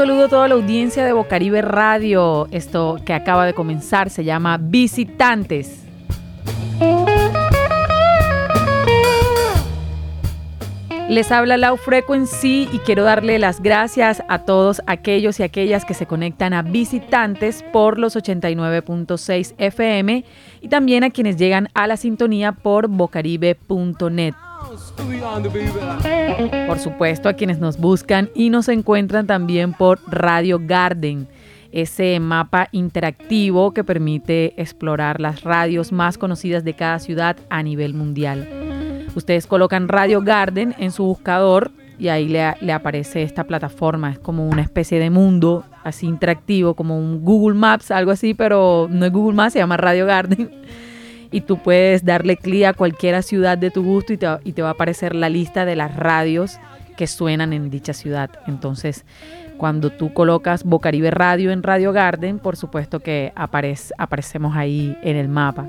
Saludo a toda la audiencia de Bocaribe Radio. Esto que acaba de comenzar se llama Visitantes. Les habla Lau Frequency y quiero darle las gracias a todos aquellos y aquellas que se conectan a visitantes por los 89.6 FM y también a quienes llegan a la sintonía por bocaribe.net. Por supuesto, a quienes nos buscan y nos encuentran también por Radio Garden, ese mapa interactivo que permite explorar las radios más conocidas de cada ciudad a nivel mundial. Ustedes colocan Radio Garden en su buscador y ahí le, aparece esta plataforma. Es como una especie de mundo así interactivo, como un Google Maps, algo así, pero no es Google Maps, se llama Radio Garden. Y tú puedes darle clic a cualquier ciudad de tu gusto y te, y te va a aparecer la lista de las radios que suenan en dicha ciudad. Entonces, cuando tú colocas Bocaribe Radio en Radio Garden, por supuesto que aparece, aparecemos ahí en el mapa.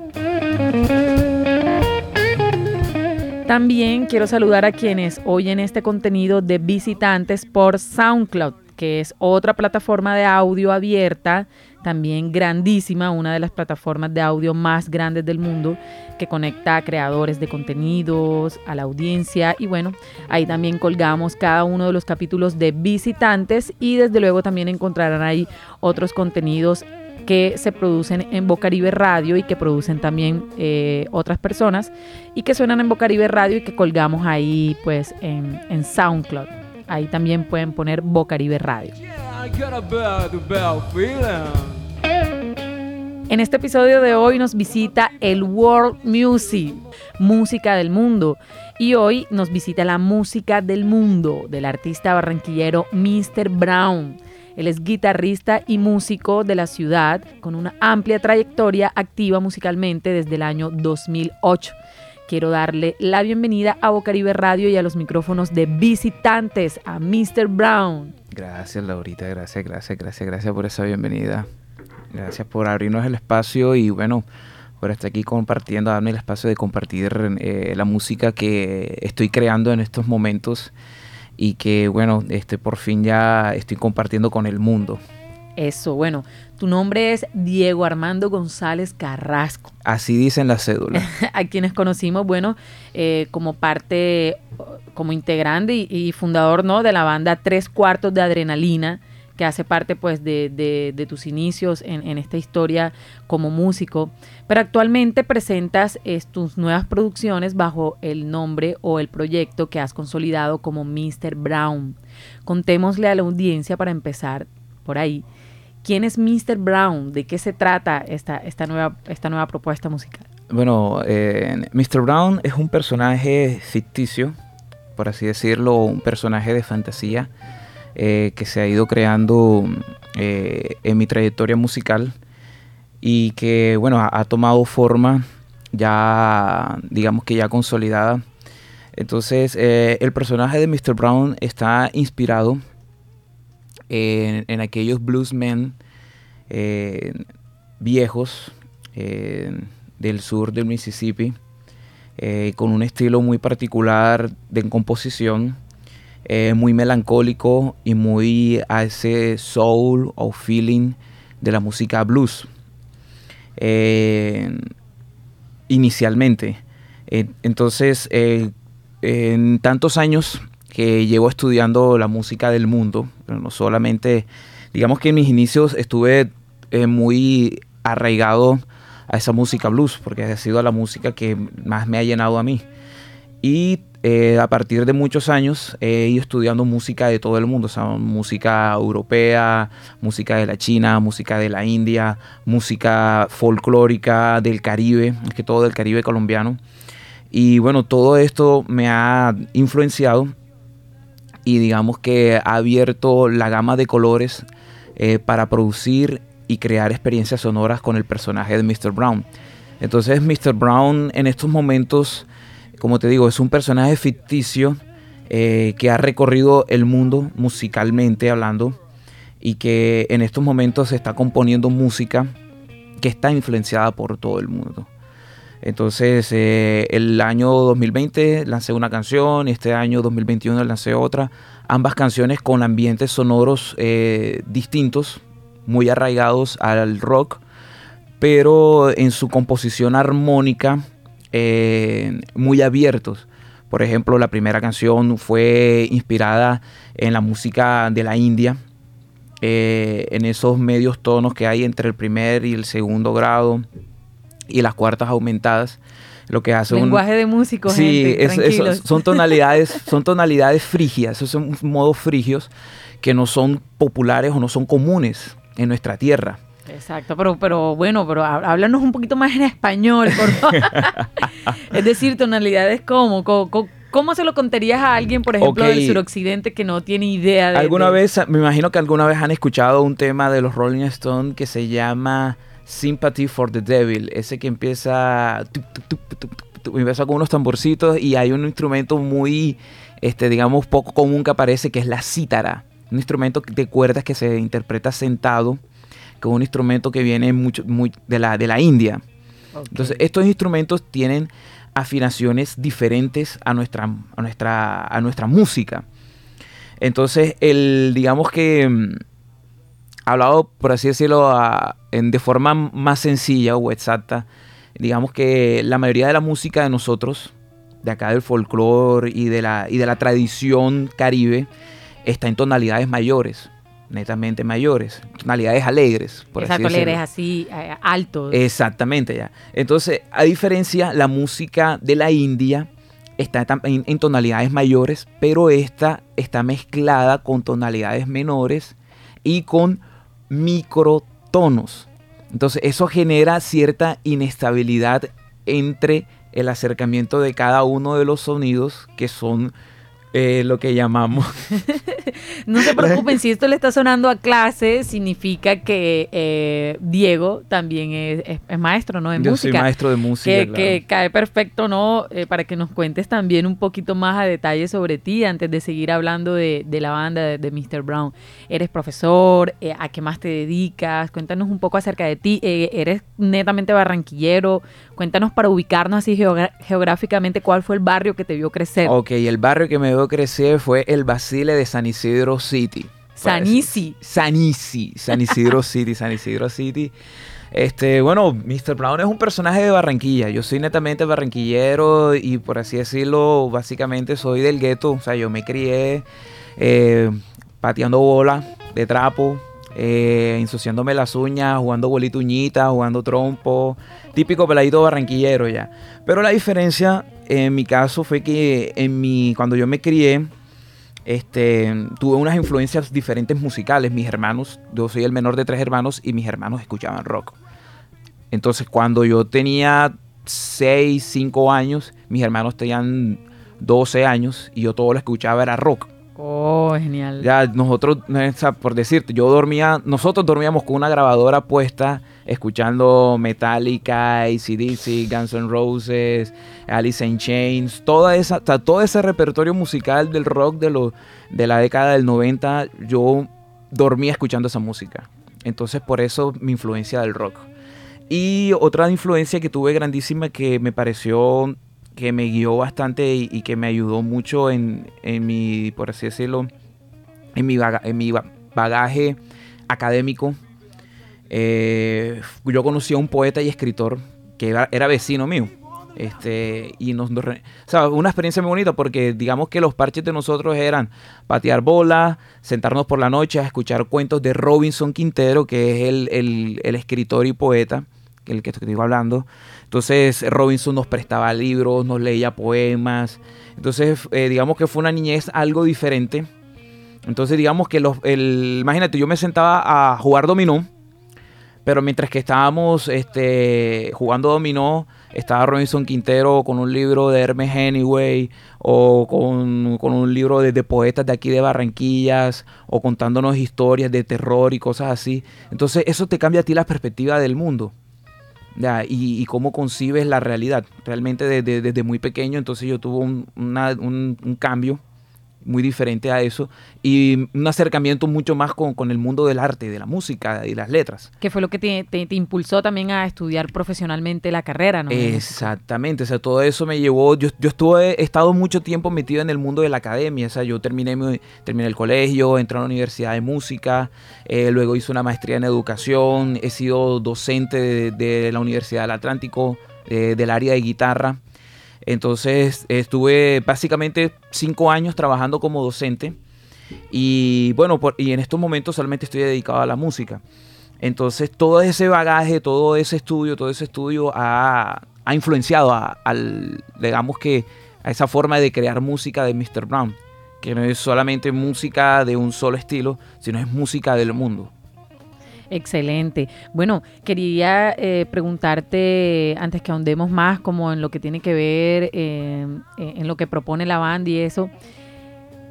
También quiero saludar a quienes oyen este contenido de visitantes por SoundCloud, que es otra plataforma de audio abierta, también grandísima, una de las plataformas de audio más grandes del mundo, que conecta a creadores de contenidos, a la audiencia y bueno, ahí también colgamos cada uno de los capítulos de visitantes y desde luego también encontrarán ahí otros contenidos que se producen en Bocaribe Radio y que producen también eh, otras personas y que suenan en Bocaribe Radio y que colgamos ahí pues en, en SoundCloud. Ahí también pueden poner Bocaribe Radio. En este episodio de hoy nos visita el World Music, música del mundo. Y hoy nos visita la música del mundo del artista barranquillero Mr. Brown. Él es guitarrista y músico de la ciudad con una amplia trayectoria activa musicalmente desde el año 2008. Quiero darle la bienvenida a Bocaribe Radio y a los micrófonos de visitantes a Mr. Brown. Gracias, Laurita, gracias, gracias, gracias, gracias por esa bienvenida. Gracias por abrirnos el espacio y bueno, por estar aquí compartiendo, darme el espacio de compartir eh, la música que estoy creando en estos momentos y que bueno, este por fin ya estoy compartiendo con el mundo. Eso, bueno, tu nombre es Diego Armando González Carrasco. Así dicen las cédulas. a quienes conocimos, bueno, eh, como parte, como integrante y, y, fundador, ¿no? De la banda Tres Cuartos de Adrenalina, que hace parte pues de, tus inicios en, esta historia como músico, pero actualmente presentas tus nuevas producciones bajo el nombre o el proyecto que has consolidado como Mr. Brown. Contémosle a la audiencia para empezar por ahí. ¿Quién es Mr. Brown? ¿De qué se trata esta, esta, nueva, esta nueva propuesta musical? Bueno, eh, Mr. Brown es un personaje ficticio, por así decirlo, un personaje de fantasía eh, que se ha ido creando eh, en mi trayectoria musical y que, bueno, ha, tomado forma ya, digamos que ya consolidada. Entonces, el personaje de Mr. Brown está inspirado en, aquellos bluesmen viejos del sur del Mississippi, con un estilo muy particular de composición eh, muy melancólico y muy a ese soul o feeling de la música blues. Eh, inicialmente. Eh, entonces, en tantos años que llevo estudiando la música del mundo, pero no solamente, digamos que en mis inicios estuve muy arraigado a esa música blues, porque ha sido la música que más me ha llenado a mí. Y eh, a partir de muchos años he ido estudiando música de todo el mundo, o sea, música europea, música de la China, música de la India, música folclórica del Caribe, es que todo del Caribe colombiano. Y bueno, todo esto me ha influenciado y digamos que ha abierto la gama de colores eh, para producir y crear experiencias sonoras con el personaje de Mr. Brown. Entonces Mr. Brown en estos momentos como te digo, es un personaje ficticio eh, que ha recorrido el mundo musicalmente hablando y que en estos momentos está componiendo música que está influenciada por todo el mundo. Entonces, eh, el año 2020 lancé una canción, este año 2021 lancé otra, ambas canciones con ambientes sonoros eh, distintos, muy arraigados al rock, pero en su composición armónica eh, muy abiertos. Por ejemplo, la primera canción fue inspirada en la música de la India, en esos medios tonos que hay entre el primer y el segundo grado y las cuartas aumentadas lo que hace lenguaje de músicos sí son tonalidades son tonalidades frigias esos son modos frigios que no son populares o no son comunes en nuestra tierra. Exacto, pero, pero bueno, pero háblanos un poquito más en español, por favor. es decir, tonalidades como, ¿Cómo se lo contarías a alguien, por ejemplo, del suroccidente que no tiene idea de... Alguna vez, me imagino que alguna vez han escuchado un tema de los Rolling Stones que se llama Sympathy for the Devil, ese que empieza, empieza con unos tamborcitos y hay un instrumento muy, este, digamos, poco común que aparece, que es la cítara, un instrumento de cuerdas que se interpreta sentado, que es un instrumento que viene mucho, muy de, la, de la India. Entonces, estos instrumentos tienen afinaciones diferentes a nuestra, a nuestra, a nuestra música. Entonces, el, digamos que mm, hablado, por así decirlo, en, de forma más sencilla o exacta, digamos que la mayoría de la música de nosotros, de acá del folclore y de la, y de la tradición caribe, está en tonalidades mayores, netamente mayores, tonalidades alegres. Por Exacto, así alegres, así, eh, altos. Exactamente, ya. Entonces, a diferencia, la música de la India está en, en tonalidades mayores, pero esta está mezclada con tonalidades menores y con microtonos. Entonces eso genera cierta inestabilidad entre el acercamiento de cada uno de los sonidos que son eh, lo que llamamos. no se preocupen, si esto le está sonando a clase, significa que eh, Diego también es, maestro, ¿no? De Yo música. soy maestro de música. Que, cae perfecto, ¿no? Eh, para que nos cuentes también un poquito más a detalle sobre ti antes de seguir hablando de, la banda de, Mr. Brown. Eres profesor, ¿a qué más te dedicas? Cuéntanos un poco acerca de ti. ¿Eres netamente barranquillero? Cuéntanos para ubicarnos así geográficamente cuál fue el barrio que te vio crecer. Ok, el barrio que me vio crecer fue el Basile de San Isidro City. San Isidro. San Isidro, San Isidro City, San Isidro City. Este, bueno, Mr. Brown es un personaje de Barranquilla. Yo soy netamente barranquillero y por así decirlo, básicamente soy del gueto. O sea, yo me crié eh, pateando bola de trapo, eh, ensuciándome las uñas, jugando bolituñita, jugando trompo, típico peladito barranquillero ya. Pero la diferencia en mi caso fue que en mi, cuando yo me crié, este, tuve unas influencias diferentes musicales. Mis hermanos, yo soy el menor de tres hermanos y mis hermanos escuchaban rock. Entonces cuando yo tenía 6, 5 años, mis hermanos tenían 12 años y yo todo lo escuchaba era rock. Oh, genial. Ya nosotros, por decirte, yo dormía, nosotros dormíamos con una grabadora puesta, escuchando Metallica, ACDC, Guns N' Roses, Alice in Chains, toda esa, todo ese repertorio musical del rock de, lo, de la década del 90, yo dormía escuchando esa música. Entonces por eso mi influencia del rock. Y otra influencia que tuve grandísima que me pareció que me guió bastante y, que me ayudó mucho en, mi, por así decirlo, en mi, en mi bagaje académico. Eh, yo conocí a un poeta y escritor que era, vecino mío. Este, y nos, o sea, una experiencia muy bonita porque digamos que los parches de nosotros eran patear bola, sentarnos por la noche a escuchar cuentos de Robinson Quintero, que es el, el escritor y poeta, el que estoy hablando. Entonces Robinson nos prestaba libros, nos leía poemas. Entonces eh, digamos que fue una niñez algo diferente. Entonces digamos que los, el, imagínate, yo me sentaba a jugar dominó. Pero mientras que estábamos este, jugando dominó, estaba Robinson Quintero con un libro de Hermes Hemingway o con, un libro de, poetas de aquí de Barranquillas o contándonos historias de terror y cosas así. Entonces eso te cambia a ti la perspectiva del mundo y, cómo concibes la realidad. Realmente desde, muy pequeño, entonces yo tuve un, cambio muy diferente a eso, y un acercamiento mucho más con, con el mundo del arte, de la música y las letras. ¿Qué fue lo que te, te, impulsó también a estudiar profesionalmente la carrera? ¿no? Exactamente, o sea, todo eso me llevó, yo, yo estuve, he estado mucho tiempo metido en el mundo de la academia, o sea, yo terminé, terminé el colegio, entré a la Universidad de Música, eh, luego hice una maestría en educación, he sido docente de, la Universidad del Atlántico, eh, del área de guitarra. Entonces estuve básicamente cinco años trabajando como docente y bueno, y en estos momentos solamente estoy dedicado a la música. Entonces todo ese bagaje, todo ese estudio, todo ese estudio ha, influenciado a, al, digamos que, a esa forma de crear música de Mr. Brown, que no es solamente música de un solo estilo, sino es música del mundo. Excelente. Bueno, quería eh, preguntarte, antes que ahondemos más como en lo que tiene que ver, eh, en lo que propone la banda y eso,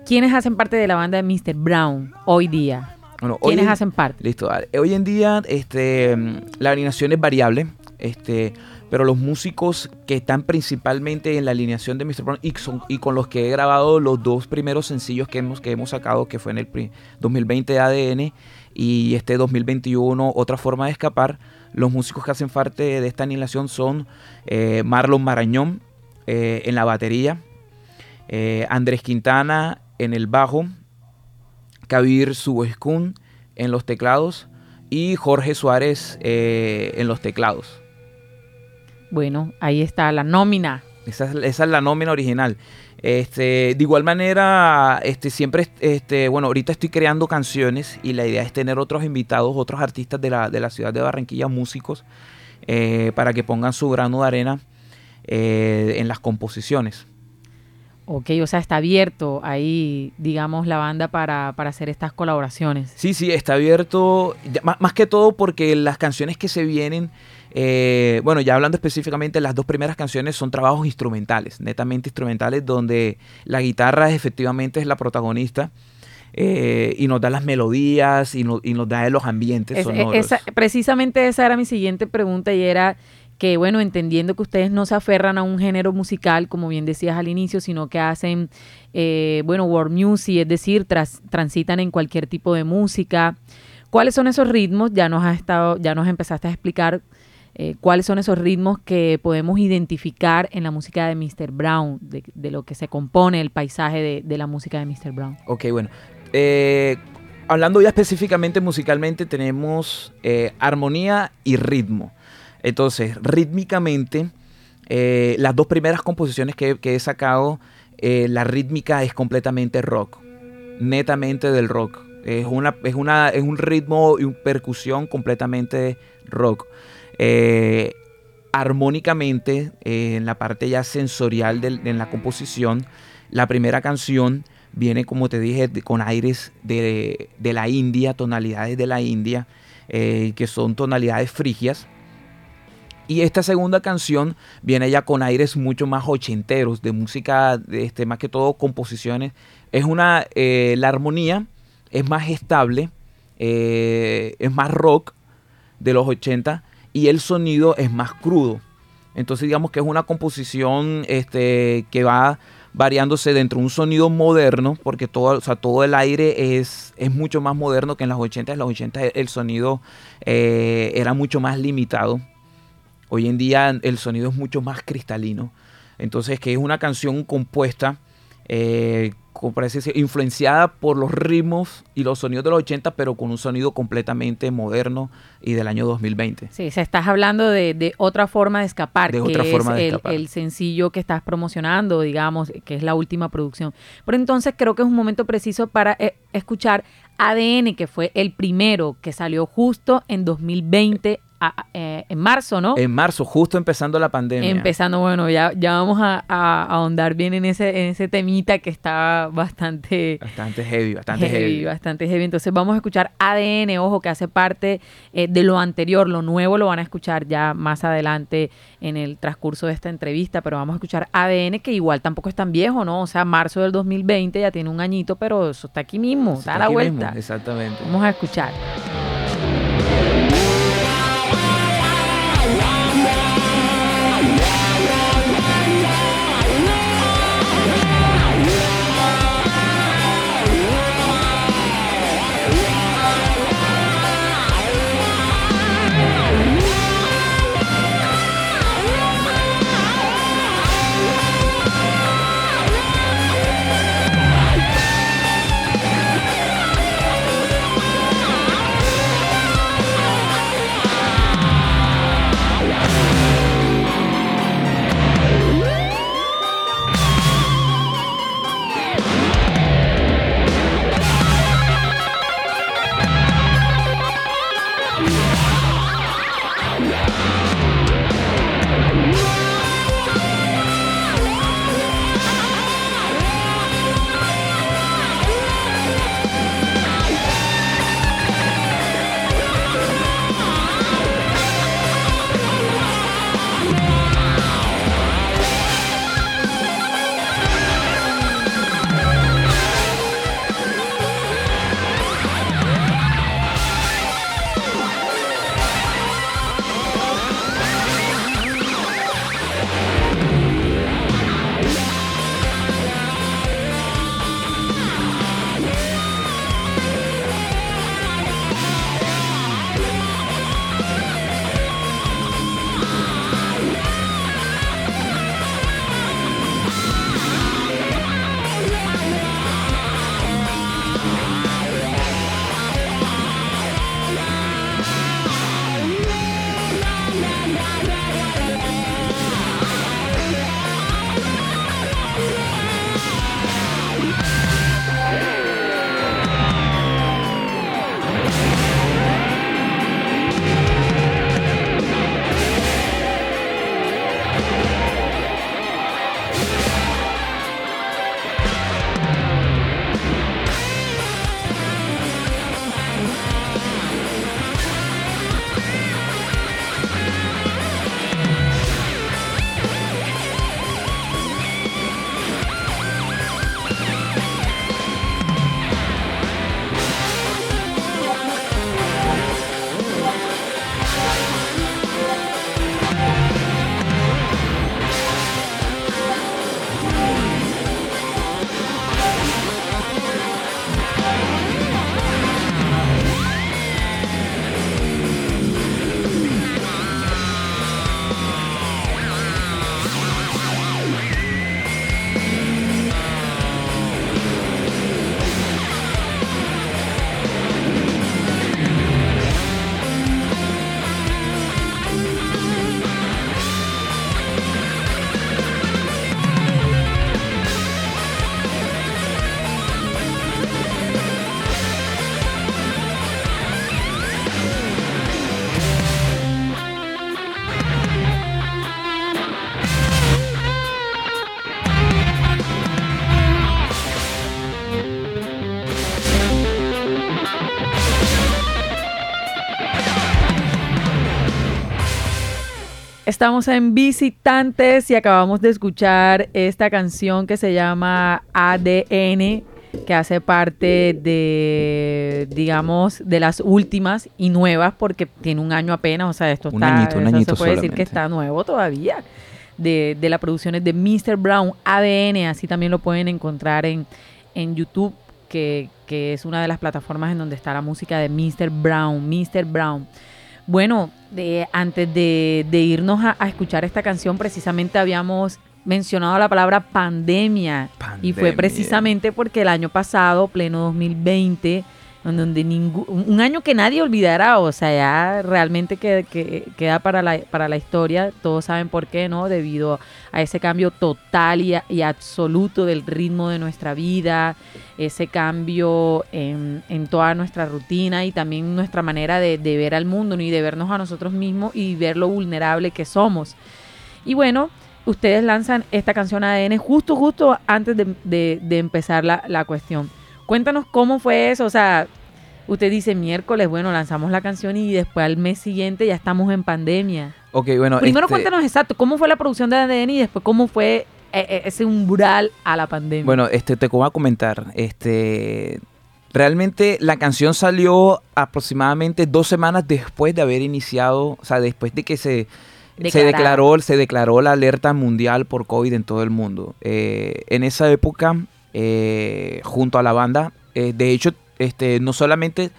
¿quiénes hacen parte de la banda de Mr. Brown hoy día? ¿Quiénes hacen parte? Listo. Hoy en día este, la alineación es variable, este, pero los músicos que están principalmente en la alineación de Mr. Brown y, y con los que he grabado los dos primeros sencillos que hemos, que hemos sacado, que fue en el 2020 de ADN, y este 2021 Otra Forma de Escapar. Los músicos que hacen parte de esta aniquilación son eh, Marlon Marañón eh, en la batería, eh, Andrés Quintana en el bajo, Kabir Subescun en los teclados y Jorge Suárez en los teclados. Bueno, ahí está la nómina. Esa esa es la nómina original. Este, de igual manera, este, siempre, este, bueno, ahorita estoy creando canciones y la idea es tener otros invitados, otros artistas de la, de la ciudad de Barranquilla, músicos, eh, para que pongan su grano de arena eh, en las composiciones. Ok, o sea, está abierto ahí, digamos, la banda para, para hacer estas colaboraciones. Sí, sí, está abierto, más que todo porque las canciones que se vienen eh, bueno, ya hablando específicamente, las dos primeras canciones son trabajos instrumentales, netamente instrumentales, donde la guitarra efectivamente es la protagonista. Eh, y nos da las melodías y, y nos da los ambientes sonoros. precisamente esa era mi siguiente pregunta y era que, bueno, entendiendo que ustedes no se aferran a un género musical, como bien decías al inicio, sino que hacen, eh, bueno, world music, es decir, transitan en cualquier tipo de música. ¿Cuáles son esos ritmos? Ya nos has estado, ya nos empezaste a explicar eh, cuáles son esos ritmos que podemos identificar en la música de Mr. Brown, de, lo que se compone el paisaje de, la música de Mr. Brown. Ok, bueno. Eh, hablando ya específicamente musicalmente, tenemos eh, armonía y ritmo. Entonces, rítmicamente, las dos primeras composiciones que, que he sacado, la rítmica es completamente rock, netamente del rock. Es, una, es, una, es un ritmo y una percusión completamente rock. Eh, armónicamente, eh, en la parte ya sensorial en la composición, la primera canción viene, como te dije, con aires de, la India, tonalidades de la India, eh, que son tonalidades frigias. Y esta segunda canción viene ya con aires mucho más ochenteros, de música, de este, más que todo composiciones. Es una, la armonía es más estable, es más rock de los 80 y el sonido es más crudo. Entonces digamos que es una composición este, que va variándose dentro de un sonido moderno, porque todo, o sea, todo el aire es, es mucho más moderno que en los 80. En los 80 el sonido eh, era mucho más limitado. Hoy en día el sonido es mucho más cristalino. Entonces que es una canción compuesta eh, influenciada por los ritmos y los sonidos de los 80, pero con un sonido completamente moderno y del año 2020. Sí, se estás hablando de, otra forma de escapar, de que otra forma es de el, el, sencillo que estás promocionando, digamos, que es la última producción. Pero entonces creo que es un momento preciso para eh, escuchar ADN, que fue el primero que salió justo en 2020 eh, en marzo, ¿no? En marzo, justo empezando la pandemia. Empezando, bueno, ya, ya vamos a, ahondar bien en ese, en ese temita que está bastante... Bastante heavy, bastante heavy, Bastante heavy. Entonces vamos a escuchar ADN, ojo, que hace parte eh, de lo anterior, lo nuevo lo van a escuchar ya más adelante en el transcurso de esta entrevista, pero vamos a escuchar ADN, que igual tampoco es tan viejo, ¿no? O sea, marzo del 2020 ya tiene un añito, pero eso está aquí mismo, está, a la vuelta. exactamente. Vamos a escuchar. Estamos en Visitantes y acabamos de escuchar esta canción que se llama ADN, que hace parte de, digamos, de las últimas y nuevas, porque tiene un año apenas, o sea, esto Un está, añito, un eso añito se puede decir que está nuevo todavía, de, de las producciones de Mr. Brown, ADN, así también lo pueden encontrar en, en YouTube, que, que es una de las plataformas en donde está la música de Mr. Brown, Mr. Brown. Bueno, de- antes de, de irnos a, a escuchar esta canción, precisamente habíamos mencionado la palabra pandemia. Y fue precisamente porque el año pasado, pleno 2020, en donde ningún, un año que nadie olvidará, o sea, ya realmente que, que- queda para la, para la historia, todos saben por qué, ¿no? Debido a ese cambio total y, a- y absoluto del ritmo de nuestra vida, ese cambio en, en toda nuestra rutina y también nuestra manera de, ver al mundo y de vernos a nosotros mismos y ver lo vulnerable que somos. Y bueno, ustedes lanzan esta canción ADN justo, justo antes de, de- de empezar la, la cuestión. Cuéntanos cómo fue eso, o sea, usted dice miércoles, bueno, lanzamos la canción y después al mes siguiente ya estamos en pandemia. Ok, bueno. Primero este, cuéntanos exacto, cómo fue la producción de ADN y después cómo fue eh, eh, ese umbral a la pandemia. Bueno, este, te voy a comentar. Este, realmente la canción salió aproximadamente dos semanas después de haber iniciado, o sea, después de que se, se declaró, se declaró la alerta mundial por COVID en todo el mundo. Eh, en esa época, eh, junto a la banda, eh, de hecho, este, no solamente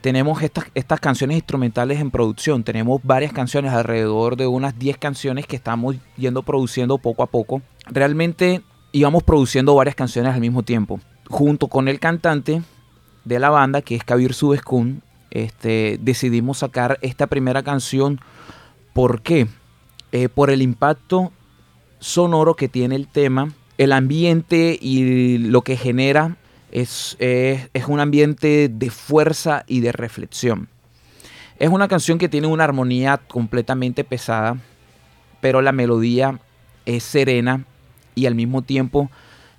tenemos estas, estas canciones instrumentales en producción, tenemos varias canciones, alrededor de unas 10 canciones que estamos yendo produciendo poco a poco. Realmente íbamos produciendo varias canciones al mismo tiempo. Junto con el cantante de la banda, que es Kabir Subeskun, este, decidimos sacar esta primera canción. ¿Por qué? Eh, por el impacto sonoro que tiene el tema, el ambiente y lo que genera es, es- un ambiente de fuerza y de reflexión. Es una canción que tiene una armonía completamente pesada, pero la melodía es serena y al mismo tiempo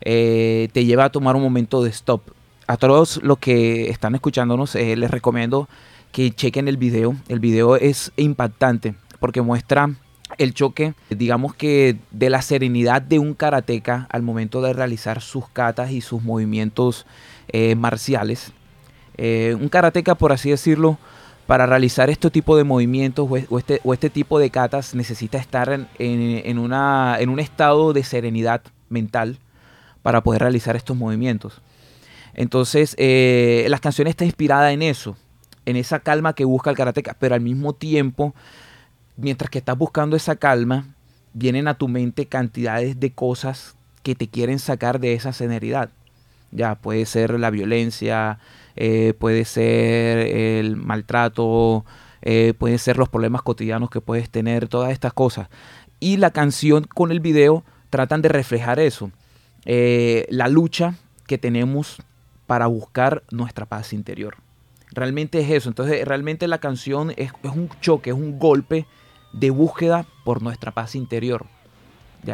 eh, te lleva a tomar un momento de stop. A todos los que están escuchándonos eh, les recomiendo que chequen el video. El video es impactante porque muestra el choque, digamos que de la serenidad de un karateca al momento de realizar sus katas y sus movimientos eh, marciales. Eh, un karateca, por así decirlo, para realizar este tipo de movimientos o, es- o este, o este tipo de katas necesita estar en, una, en un estado de serenidad mental para poder realizar estos movimientos. Entonces, eh, las canciones está inspirada en eso, en esa calma que busca el karateca, pero al mismo tiempo, mientras que estás buscando esa calma, vienen a tu mente cantidades de cosas que te quieren sacar de esa serenidad. Ya, puede ser la violencia, eh, puede ser el maltrato, eh, pueden ser los problemas cotidianos que puedes tener, todas estas cosas. Y la canción con el video tratan de reflejar eso, eh, la lucha que tenemos para buscar nuestra paz interior. Realmente es eso, entonces realmente la canción es, es un choque, es un golpe de búsqueda por nuestra paz interior.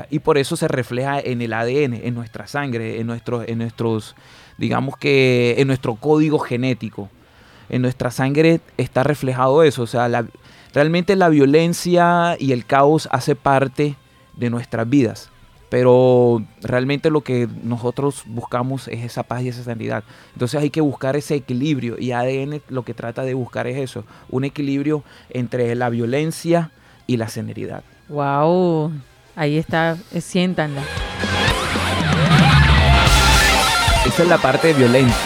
Y por eso se refleja en el ADN, en nuestra sangre, en, nuestros en nuestros, digamos que en nuestro código genético. En nuestra sangre está reflejado eso. O sea, la- realmente la violencia y el caos hace parte de nuestras vidas. Pero realmente lo que nosotros buscamos es esa paz y esa sanidad. Entonces hay que buscar ese equilibrio. Y ADN lo que trata de buscar es eso. Un equilibrio entre la violencia y la serenidad. Wow, ahí está, eh, siéntanla. Esa es la parte violenta.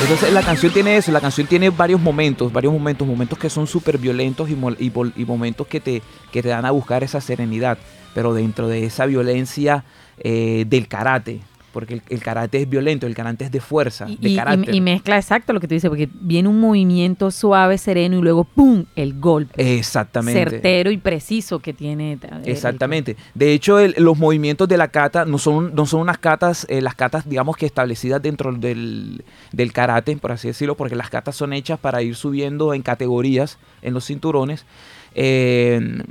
Entonces la canción tiene eso, la canción tiene varios momentos, varios momentos, momentos que son súper violentos y, momentos que te, que te dan a buscar esa serenidad, pero dentro de esa violencia eh, del karate, porque el, el karate es violento, el karate es de fuerza, Y, de y- carácter. y mezcla exacto lo que tú dices, porque viene un movimiento suave, sereno y luego ¡pum! el golpe. Exactamente. Certero y preciso que tiene. eh, Exactamente. De hecho, el- los movimientos de la kata no son, no son unas katas, eh, las katas, digamos que establecidas dentro del, del karate, por así decirlo, porque las katas son hechas para ir subiendo en categorías en los cinturones. Eh,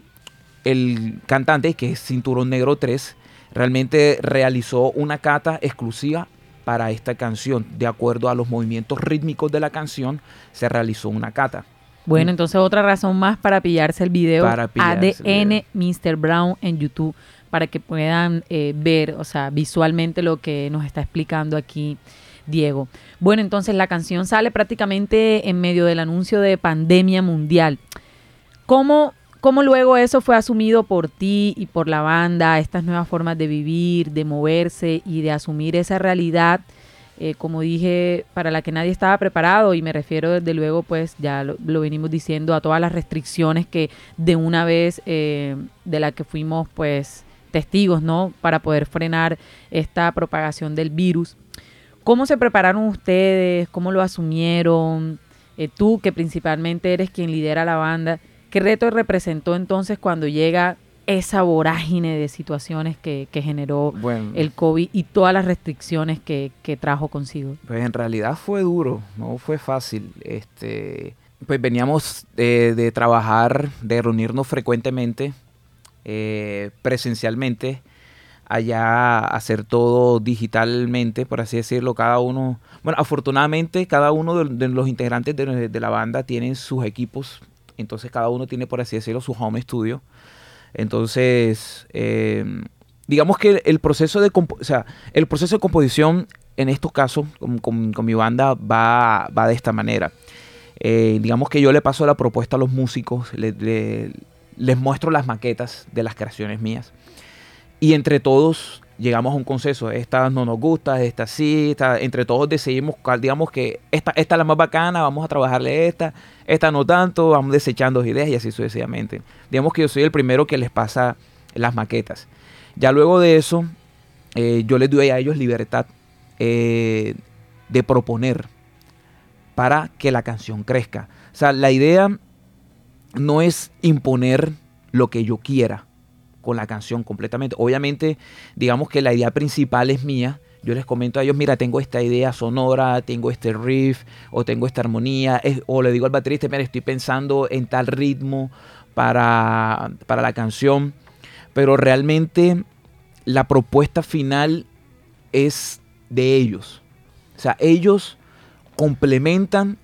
el cantante, que es Cinturón Negro 3, realmente realizó una kata exclusiva para esta canción. De acuerdo a los movimientos rítmicos de la canción, se realizó una kata. Bueno, entonces otra razón más para pillarse el video Para pillarse el ADN Mr. Brown en YouTube para que puedan eh, ver, o sea, visualmente lo que nos está explicando aquí Diego. Bueno, entonces la canción sale prácticamente en medio del anuncio de pandemia mundial. ¿Cómo, cómo luego eso fue asumido por ti y por la banda, estas nuevas formas de vivir, de moverse y de asumir esa realidad? eh, como dije, para la que nadie estaba preparado y me refiero desde luego, pues ya lo, venimos diciendo, a todas las restricciones que de una vez eh, de la que fuimos pues testigos, ¿no? Para poder frenar esta propagación del virus. ¿Cómo se prepararon ustedes? ¿Cómo lo asumieron? Eh, tú, que principalmente eres quien lidera la banda, ¿qué reto representó entonces cuando llega esa vorágine de situaciones que, que generó Bueno, el COVID y todas las restricciones que, que trajo consigo? Pues en realidad fue duro, no fue fácil. Este, pues veníamos de, de trabajar, de reunirnos frecuentemente, eh, presencialmente, allá hacer todo digitalmente, por así decirlo, cada uno, bueno, afortunadamente cada uno de, de los integrantes de, de la banda tienen sus equipos, entonces cada uno tiene, por así decirlo, su home studio. Entonces, eh, digamos que el proceso de o sea, el proceso de composición en estos casos con, con- mi banda va, va de esta manera. Eh, digamos que yo le paso la propuesta a los músicos, le- les muestro las maquetas de las creaciones mías y entre todos llegamos a un consenso. Esta no nos gusta, esta sí, esta- entre todos decidimos, digamos que esta, esta es la más bacana, vamos a trabajarle esta, esta no tanto, vamos desechando ideas y así sucesivamente. Digamos que yo soy el primero que les pasa las maquetas. Ya luego de eso, eh, yo les doy a ellos libertad eh, de proponer para que la canción crezca. O sea, la idea no es imponer lo que yo quiera con la canción completamente. Obviamente, digamos que la idea principal es mía. Yo les comento a ellos, mira, tengo esta idea sonora, tengo este riff, o tengo esta armonía, o le digo al baterista, mira, estoy pensando en tal ritmo para, para la canción. Pero realmente la propuesta final es de ellos. O sea, ellos complementan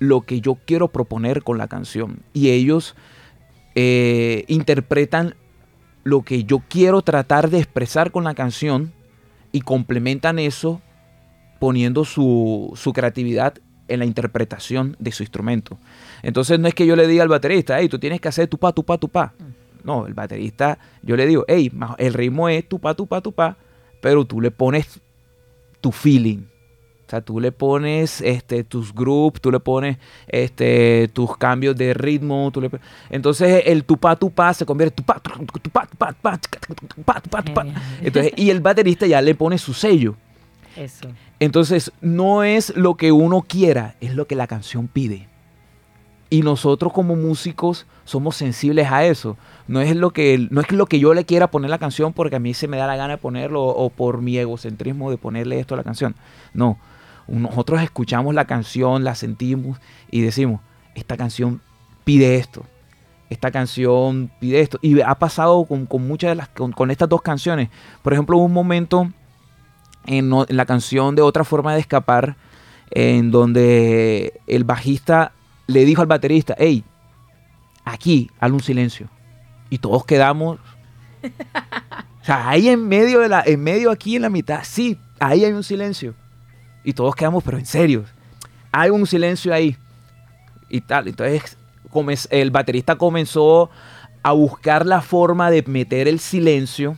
lo que yo quiero proponer con la canción. Y ellos eh, interpretan lo que yo quiero tratar de expresar con la canción y complementan eso poniendo su, su creatividad en la interpretación de su instrumento. Entonces no es que yo le diga al baterista, hey, tú tienes que hacer tu pa, tu pa, tu pa. No, el baterista, yo le digo, hey, el ritmo es tu pa, tu pa, tu pa, pero tú le pones tu feeling. O sea, tú le pones este, tus groups, tú le pones este, tus cambios de ritmo. Tú le... Entonces el tupá tupá se convierte tupá tupá tupá tupá tupá tupá tupá. Entonces, y el baterista ya le pone su sello. Eso. Entonces no es lo que uno quiera, es lo que la canción pide. Y nosotros como músicos somos sensibles a eso. No es lo que, no es lo que yo le quiera poner la canción porque a mí se me da la gana de ponerlo o por mi egocentrismo de ponerle esto a la canción. No nosotros escuchamos la canción, la sentimos y decimos, esta canción pide esto. Esta canción pide esto. Y ha pasado con, con muchas de las con, con estas dos canciones. Por ejemplo, hubo un momento en, la canción de Otra forma de escapar, en donde el bajista le dijo al baterista, hey, aquí, hazle un silencio. Y todos quedamos. O sea, ahí en medio de la, en medio aquí en la mitad, sí, ahí hay un silencio. Y todos quedamos, pero en serio. Hay un silencio ahí. Y tal. Entonces, el baterista comenzó a buscar la forma de meter el silencio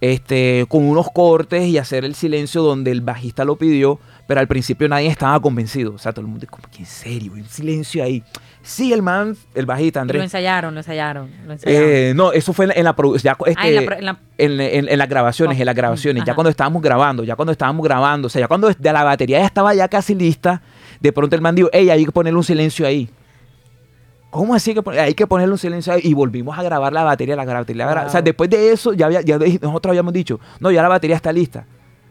este, con unos cortes y hacer el silencio donde el bajista lo pidió, pero al principio nadie estaba convencido. O sea, todo el mundo como que en serio, un silencio ahí. Sí, el man, el bajista, Y Lo Andrés. ensayaron, lo ensayaron. Lo ensayaron. Eh, no, eso fue en la, en la producción. Ah, en la en la- en, en- en las grabaciones, Oh, en las grabaciones, ya cuando estábamos grabando, ya cuando estábamos grabando, o sea, ya cuando de la batería ya estaba ya casi lista, de pronto el man dijo, hey, hay que ponerle un silencio ahí. ¿Cómo así que hay que ponerle un silencio ahí? Y volvimos a grabar la batería, la batería. O sea, después de eso, ya, había- ya nosotros habíamos dicho, no, ya la batería está lista.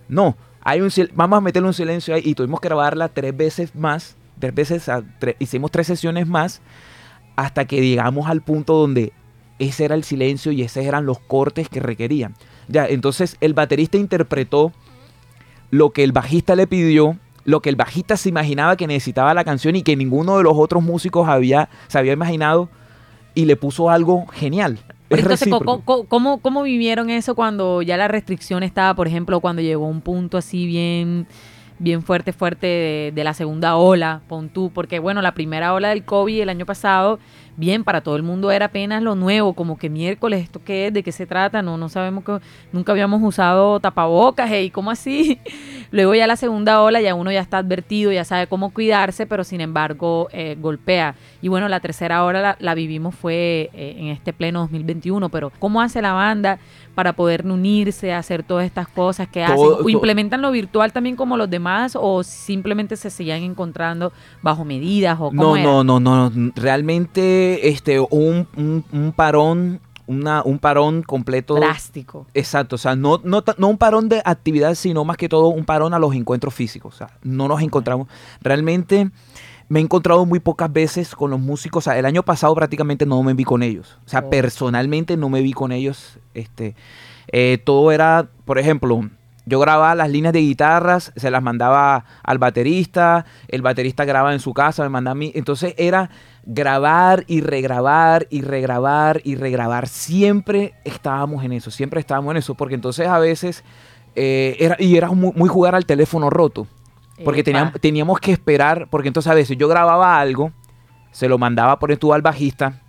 No, hay un vamos a meterle un silencio ahí y tuvimos que grabarla tres veces más, tres veces, hicimos tres sesiones más hasta que llegamos al punto donde ese era el silencio y esos eran los cortes que requerían. Ya, entonces el baterista interpretó lo que el bajista le pidió lo que el bajista se imaginaba que necesitaba la canción y que ninguno de los otros músicos había, se había imaginado y le puso algo genial. Es Entonces, co- ¿cómo, ¿cómo vivieron eso cuando ya la restricción estaba, por ejemplo, cuando llegó un punto así bien, bien fuerte, fuerte de, de la segunda ola, pon tú? Porque, bueno, la primera ola del COVID el año pasado, bien, para todo el mundo era apenas lo nuevo, como que miércoles, ¿esto qué es? ¿De qué se trata? No, no sabemos que nunca habíamos usado tapabocas, ¿y cómo así? Luego ya la segunda ola, ya uno ya está advertido, ya sabe cómo cuidarse, pero sin embargo eh, golpea. Y bueno, la tercera ola la, la vivimos fue eh, en este pleno 2021, pero ¿cómo hace la banda para poder unirse, hacer todas estas cosas que hacen? ¿O implementan lo virtual también como los demás o simplemente se seguían encontrando bajo medidas o cómo No, era? no, no, no, no. Realmente, este, un, un, un parón, una, un parón completo. Drástico. Exacto, o sea, no, no, no un parón de actividad, sino más que todo un parón a los encuentros físicos. O sea, no nos encontramos. Realmente me he encontrado muy pocas veces con los músicos. O sea, el año pasado prácticamente no me vi con ellos. O sea, Oh. personalmente no me vi con ellos. Este, eh, todo era, por ejemplo, yo grababa las líneas de guitarras, se las mandaba al baterista, el baterista grababa en su casa, me mandaba a mí. Entonces era grabar y regrabar y regrabar y regrabar. Siempre estábamos en eso, siempre estábamos en eso, porque entonces a veces eh, era, y era muy, muy jugar al teléfono roto. Porque teníamos que esperar, porque entonces a veces yo grababa algo, se lo mandaba por tú al bajista,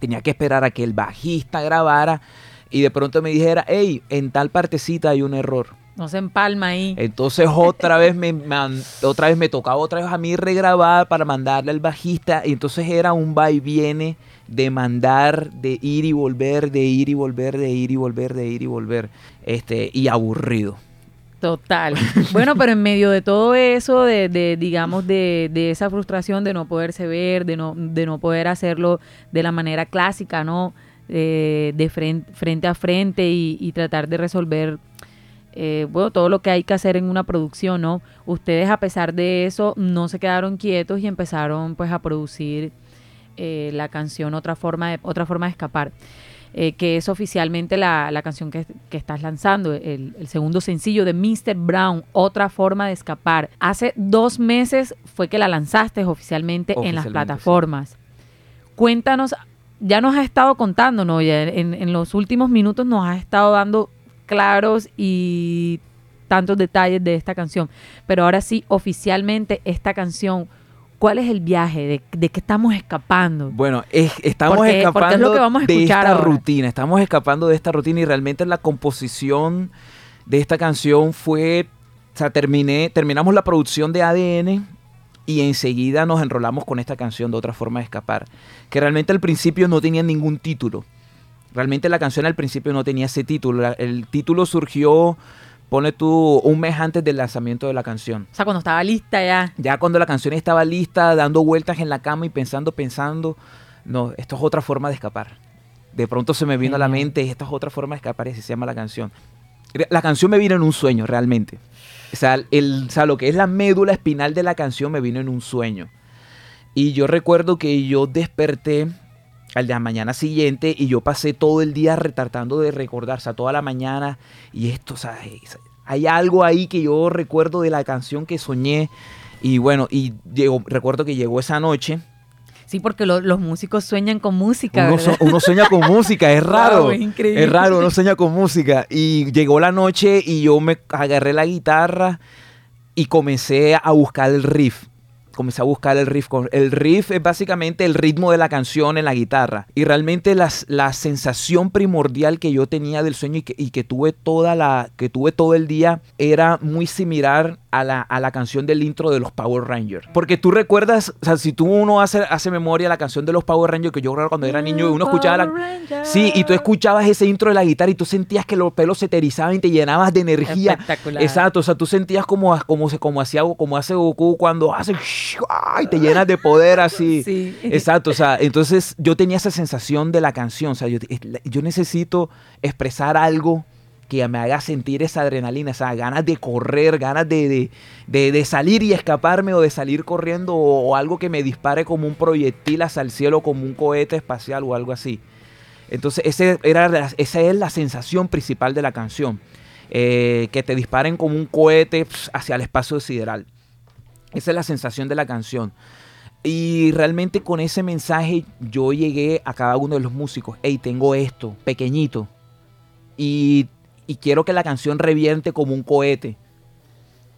tenía que esperar a que el bajista grabara y de pronto me dijera, hey, en tal partecita hay un error. No se empalma ahí. Entonces otra vez me man- otra vez me tocaba otra vez a mí regrabar para mandarle al bajista y entonces era un va y viene de mandar, de ir y volver, de ir y volver, de ir y volver, de ir y volver, este y aburrido. Total. Bueno, pero en medio de todo eso, de, de, digamos, de, de esa frustración de no poderse ver, de no, de no poder hacerlo de la manera clásica, ¿no? Eh, de frente, frente a frente y, y tratar de resolver, eh, bueno, todo lo que hay que hacer en una producción, ¿no? Ustedes, a pesar de eso, no se quedaron quietos y empezaron, pues, a producir eh, la canción Otra Forma de, Otra Forma de Escapar eh, que es oficialmente la, la canción que, que estás lanzando, el, el segundo sencillo de Mr. Brown, Otra Forma de Escapar. Hace dos meses fue que la lanzaste oficialmente, en las plataformas. Cuéntanos, ya nos has estado contando, ¿no? Ya en, en los últimos minutos nos has estado dando claros y tantos detalles de esta canción, pero ahora sí, oficialmente esta canción, ¿cuál es el viaje? ¿De, de qué estamos escapando? Bueno, es- estamos Porque- porque es escapando lo que vamos a de esta ahora. rutina, estamos escapando de esta rutina y realmente la composición de esta canción fue, o sea, terminé, terminamos la producción de ADN y enseguida nos enrolamos con esta canción de otra forma de escapar, que realmente al principio no tenía ningún título. Realmente la canción al principio no tenía ese título. El título surgió, pone tú, un mes antes del lanzamiento de la canción. O sea, cuando estaba lista ya. Ya cuando la canción estaba lista, dando vueltas en la cama y pensando, pensando, no, esto es otra forma de escapar. De pronto se me vino a la mente, esta es otra forma de escapar y así se llama la canción. La canción me vino en un sueño, realmente. O sea, el, o sea, lo que es la médula espinal de la canción me vino en un sueño. Y yo recuerdo que yo desperté al día mañana siguiente y yo pasé todo el día retratando de recordar, o sea, toda la mañana y esto, o sea, hay algo ahí que yo recuerdo de la canción que soñé y bueno, y llegó, recuerdo que llegó esa noche. Sí, porque lo- los músicos sueñan con música, Uno, ¿verdad? so- uno sueña con música, es raro. Wow, es increíble. Es raro, uno sueña con música. Y llegó la noche y yo me agarré la guitarra y comencé a buscar el riff. Comencé a buscar el riff. El riff es básicamente el ritmo de la canción en la guitarra. Y realmente las- la sensación primordial que yo tenía del sueño y que, y que tuve toda la, que tuve todo el día era muy similar a la, a la canción del intro de los Power Rangers. Porque tú recuerdas, o sea, si tú uno hace, hace memoria la canción de los Power Rangers que yo recuerdo cuando era niño uno escuchaba la, Sí, y tú escuchabas ese intro de la guitarra y tú sentías que los pelos se te erizaban y te llenabas de energía. Espectacular. Exacto, o sea, tú sentías como, como, como, hacía, como hace Goku cuando hace y te llenas de poder así. Sí. Exacto, o sea, entonces yo tenía esa sensación de la canción, o sea, yo, yo necesito expresar algo que me haga sentir esa adrenalina, o sea, ganas de correr, ganas de, de, de- de salir y escaparme o de salir corriendo o, o algo que me dispare como un proyectil hacia el cielo, como un cohete espacial o algo así. Entonces, ese era, esa es la sensación principal de la canción. eh, que te disparen como un cohete hacia el espacio sideral. Esa es la sensación de la canción. Y realmente con ese mensaje yo llegué a cada uno de los músicos. Hey, tengo esto, pequeñito. Y, y quiero que la canción reviente como un cohete.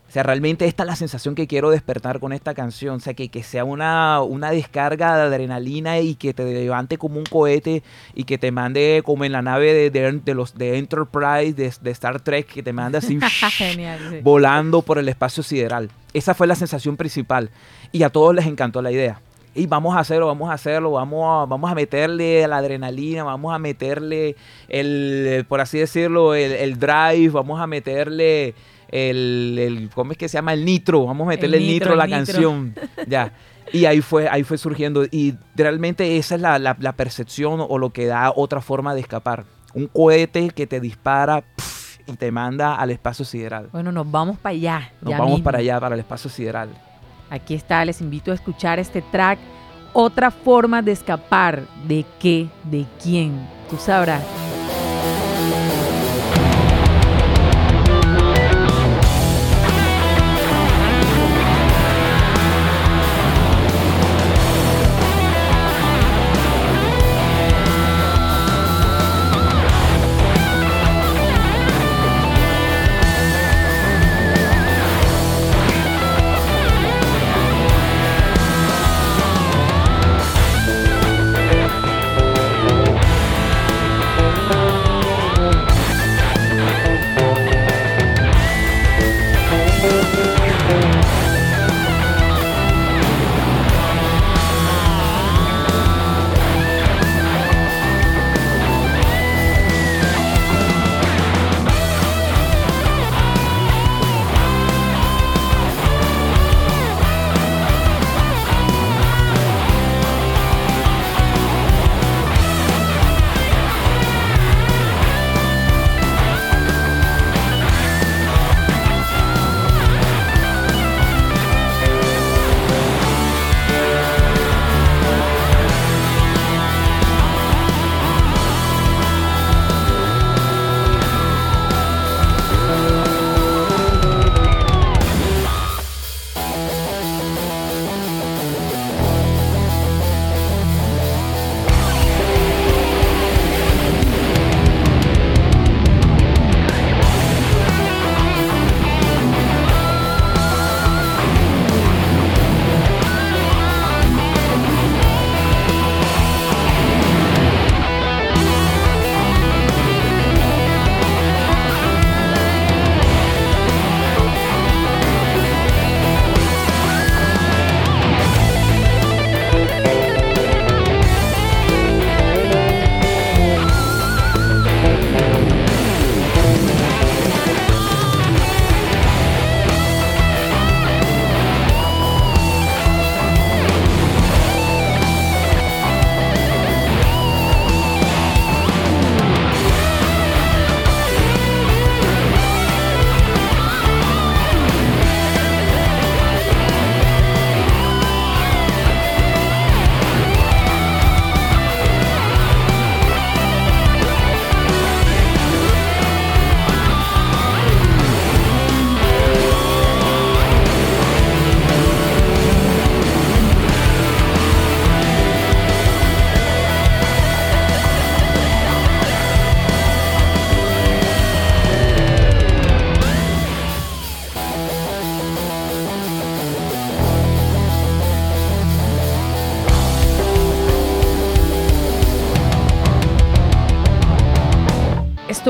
O sea, realmente esta es la sensación que quiero despertar con esta canción. O sea, que, que sea una, una descarga de adrenalina y que te levante como un cohete y que te mande como en la nave de, de, los de Enterprise, de, de, Star Trek, que te mande así Genial, sí. volando por el espacio sideral. Esa fue la sensación principal. Y a todos les encantó la idea. Y vamos a hacerlo, vamos a hacerlo, vamos a, vamos a meterle la adrenalina, vamos a meterle el, por así decirlo, el, el drive, vamos a meterle el, el, ¿cómo es que se llama? El nitro, vamos a meterle el, El nitro, a la nitro. canción. Ya. Y ahí fue, ahí fue surgiendo. Y realmente esa es la, la- la percepción o lo que da otra forma de escapar. Un cohete que te dispara y te manda al espacio sideral. Bueno, nos vamos para allá. Nos vamos mismo. para allá, para el espacio sideral. Aquí está, les invito a escuchar este track. Otra forma de escapar. ¿De qué? ¿De quién? Tú sabrás.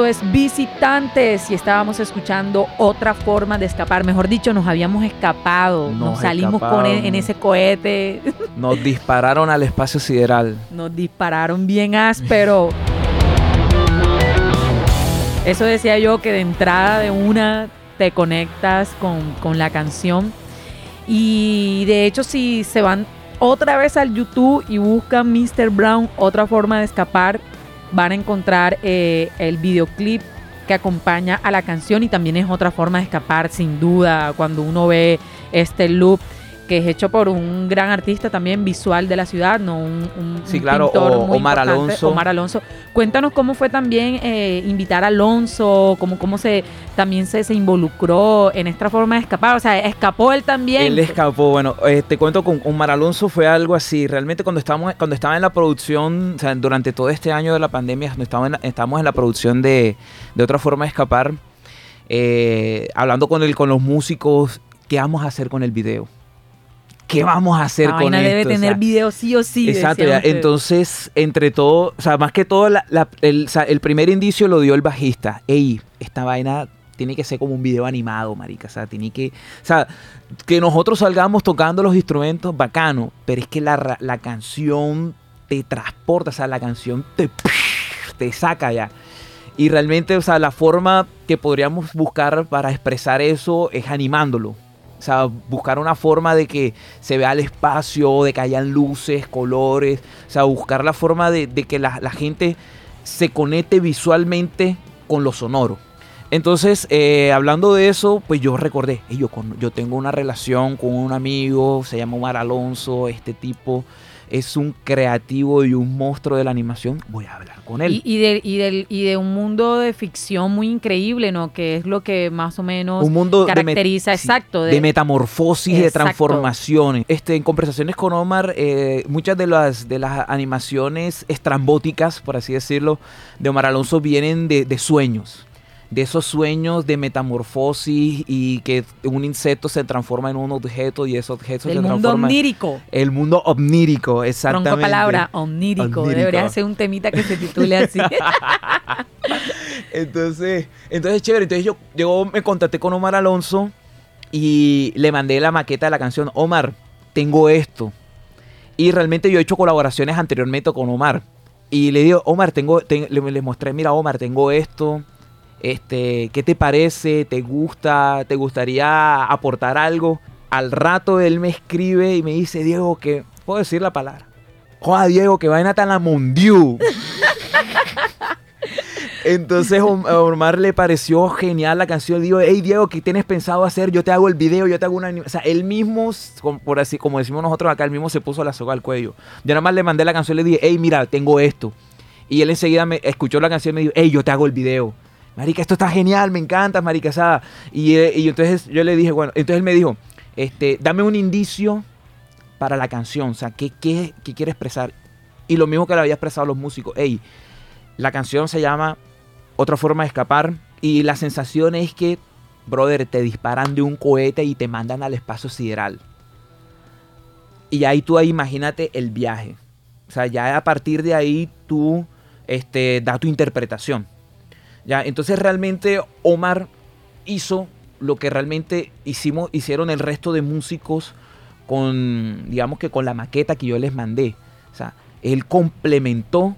Es Visitantes y estábamos escuchando otra forma de escapar. Mejor dicho, nos habíamos escapado. Nos, Nos salimos con e- en ese cohete. Nos dispararon al espacio sideral. Nos dispararon bien áspero. Eso decía yo que de entrada de una te conectas con, con la canción. Y de hecho, si se van otra vez al YouTube y buscan Mr. Brown, otra forma de escapar, van a encontrar eh, el videoclip que acompaña a la canción y también es otra forma de escapar, sin duda, cuando uno ve este loop que es hecho por un gran artista también visual de la ciudad, ¿no? Un, un sí, claro, Omar Alonso. Omar Alonso. Cuéntanos cómo fue también eh, invitar a Alonso, cómo, cómo se también se, se, involucró en esta forma de escapar. O sea, escapó él también. Él escapó, bueno, eh, te cuento con Omar Alonso fue algo así. Realmente cuando estábamos, cuando estaba en la producción, o sea, durante todo este año de la pandemia, estábamos en, estábamos en la producción de, de otra forma de escapar. Eh, hablando con, el, con los músicos, ¿qué vamos a hacer con el video? ¿Qué vamos a hacer con esto? debe tener video sí o sí. Exacto, entonces, entre todo, o sea, más que todo, el, primer indicio lo dio el bajista. Ey, esta vaina tiene que ser como un video animado, marica. O sea, tiene que. O sea, que nosotros salgamos tocando los instrumentos, bacano. Pero es que la, la canción te transporta, o sea, la canción te, te saca ya. Y realmente, o sea, la forma que podríamos buscar para expresar eso es animándolo. O sea, buscar una forma de que se vea el espacio, de que hayan luces, colores. O sea, buscar la forma de, que la, gente se conecte visualmente con lo sonoro. Entonces, eh, hablando de eso, pues yo recordé, yo, yo tengo una relación con un amigo, se llama Omar Alonso, este tipo es un creativo y un monstruo de la animación, voy a hablar con él. Y, de, y, de un mundo de ficción muy increíble, ¿no? Que es lo que más o menos un mundo caracteriza, exacto. De, metamorfosis, de transformaciones. Este, en conversaciones con Omar, eh, muchas de las, de las animaciones estrambóticas, por así decirlo, de Omar Alonso vienen de, de sueños de esos sueños de metamorfosis y que un insecto se transforma en un objeto y ese objeto el se mundo omnírico. El mundo omnírico, exactamente. Tronco palabra, omnírico. Debería ser un temita que se titule así. entonces, entonces chévere. Entonces yo, yo me contacté con Omar Alonso y le mandé la maqueta de la canción. Omar, tengo esto. Y realmente yo he hecho colaboraciones anteriormente con Omar. Y le digo, Omar, tengo, le, le mostré, mira, Omar, tengo esto este, ¿qué te parece? ¿Te gusta? ¿Te gustaría aportar algo? Al rato él me escribe y me dice, Diego, que puedo decir la palabra. Joder, Diego, que vaina tan la mundiu. Entonces a Omar le pareció genial la canción. Digo, hey Diego, ¿qué tienes pensado hacer? Yo te hago el video, yo te hago una O sea, él mismo, por así, como decimos nosotros acá, él mismo se puso la soga al cuello. Yo nada más le mandé la canción le dije, hey, mira, tengo esto. Y él enseguida me escuchó la canción y me dijo, hey, yo te hago el video marica, esto está genial, me encanta, marica, Y, eh, y entonces yo le dije, bueno, entonces él me dijo, este, dame un indicio para la canción, o sea, ¿qué, qué, qué quiere expresar? Y lo mismo que le había expresado los músicos, hey, la canción se llama Otra forma de escapar y la sensación es que, brother, te disparan de un cohete y te mandan al espacio sideral. Y ahí tú ahí imagínate el viaje. O sea, ya a partir de ahí tú este, da tu interpretación. ¿Ya? Entonces realmente Omar hizo lo que realmente hicimos, hicieron el resto de músicos con, digamos que con la maqueta que yo les mandé. O sea, él complementó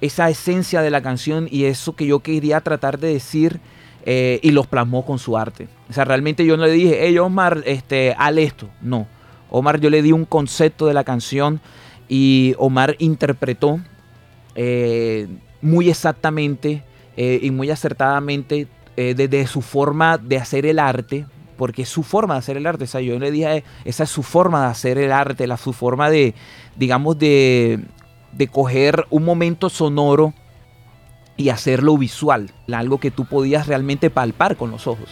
esa esencia de la canción y eso que yo quería tratar de decir eh, y los plasmó con su arte. O sea, realmente yo no le dije, hey Omar, este, haz esto. No. Omar yo le di un concepto de la canción y Omar interpretó eh, muy exactamente eh, y muy acertadamente eh, desde su forma de hacer el arte, porque es su forma de hacer el arte. O sea, yo le dije, esa es su forma de hacer el arte, la, su forma de, digamos, de, de coger un momento sonoro y hacerlo visual, algo que tú podías realmente palpar con los ojos.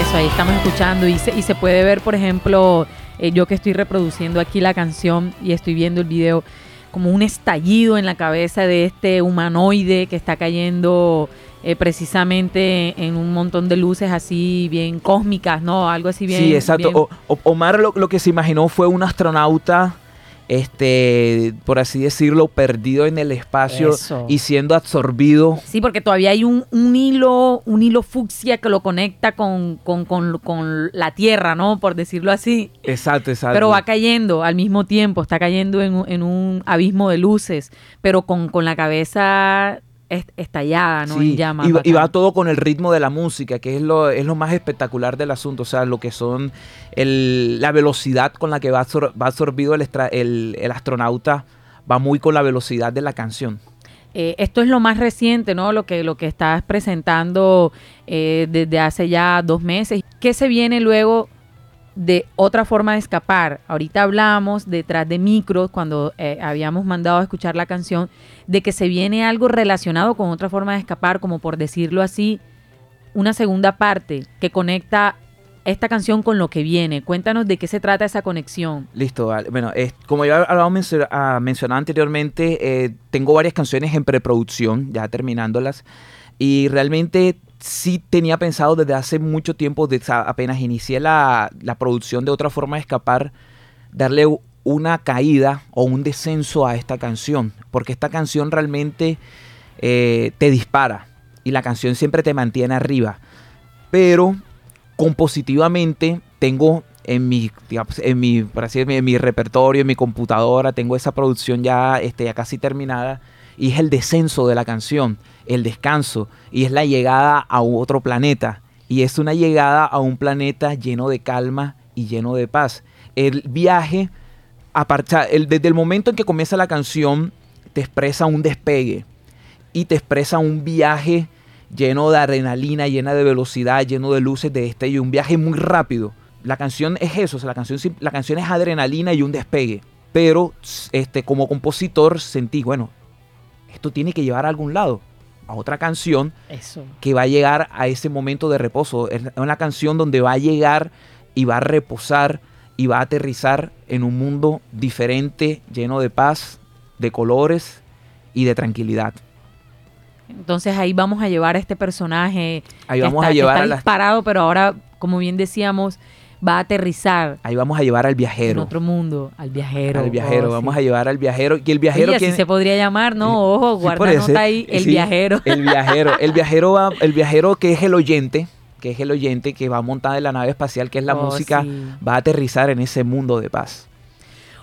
Eso, ahí estamos escuchando y se, y se puede ver, por ejemplo, eh, yo que estoy reproduciendo aquí la canción y estoy viendo el video, como un estallido en la cabeza de este humanoide que está cayendo eh, precisamente en un montón de luces así bien cósmicas, ¿no? Algo así bien. Sí, exacto. Omar lo, lo, que se imaginó fue un astronauta este, por así decirlo, perdido en el espacio y siendo absorbido. Sí, porque todavía hay un, hilo, un hilo fucsia que lo conecta con, la Tierra, ¿no? Por decirlo así. Exacto, exacto. Pero va cayendo al mismo tiempo, está cayendo en, un abismo de luces, pero con, con la cabeza estallada, ¿no? Sí, y, va todo con el ritmo de la música, que es lo, es lo más espectacular del asunto, o sea, lo que son la velocidad con la que va, va absorbido el, el, astronauta, va muy con la velocidad de la canción. Eh, esto es lo más reciente, ¿no? Lo que, lo que estás presentando eh, desde hace ya dos meses. ¿Qué se viene luego de otra forma de escapar. Ahorita hablamos detrás de micros, cuando eh, habíamos mandado a escuchar la canción, de que se viene algo relacionado con otra forma de escapar, como por decirlo así, una segunda parte que conecta esta canción con lo que viene. Cuéntanos de qué se trata esa conexión. Listo, vale. Bueno, como ya había mencionado anteriormente, eh, tengo varias canciones en preproducción, ya terminándolas, y realmente sí tenía pensado desde hace mucho tiempo, apenas inicié la, producción de otra forma de escapar, darle una caída o un descenso a esta canción, porque esta canción realmente eh, te dispara y la canción siempre te mantiene arriba, pero compositivamente tengo en mi, en mi, mi repertorio, en mi computadora, tengo esa producción ya, este, ya casi terminada y es el descenso de la canción, el descanso, y es la llegada a otro planeta. Y es una llegada a un planeta lleno de calma y lleno de paz. El viaje, desde el momento en que comienza la canción, te expresa un despegue y te expresa un viaje lleno de adrenalina, llena de velocidad, lleno de luces, de destello, un viaje muy rápido. La canción es eso, la, canción, la canción es adrenalina y un despegue. Pero este, como compositor sentí, bueno, esto tiene que llevar a algún lado, a otra canción que va a llegar a ese momento de reposo. Es una canción donde va a llegar y va a reposar y va a aterrizar en un mundo diferente, lleno de paz, de colores y de tranquilidad. Entonces ahí vamos a llevar a este personaje. Ahí vamos a llevar está disparado, pero ahora, como bien decíamos, va a aterrizar. Ahí vamos a llevar al viajero. En otro mundo, al viajero. Al viajero, oh, vamos a llevar al viajero. Y el viajero. así se podría llamar, ¿no? Ojo, guarda nota ahí, el viajero. El viajero. El viajero va, el viajero que es el oyente, que es el oyente que va montada en la nave espacial, que es la oh, música, va a aterrizar en ese mundo de paz.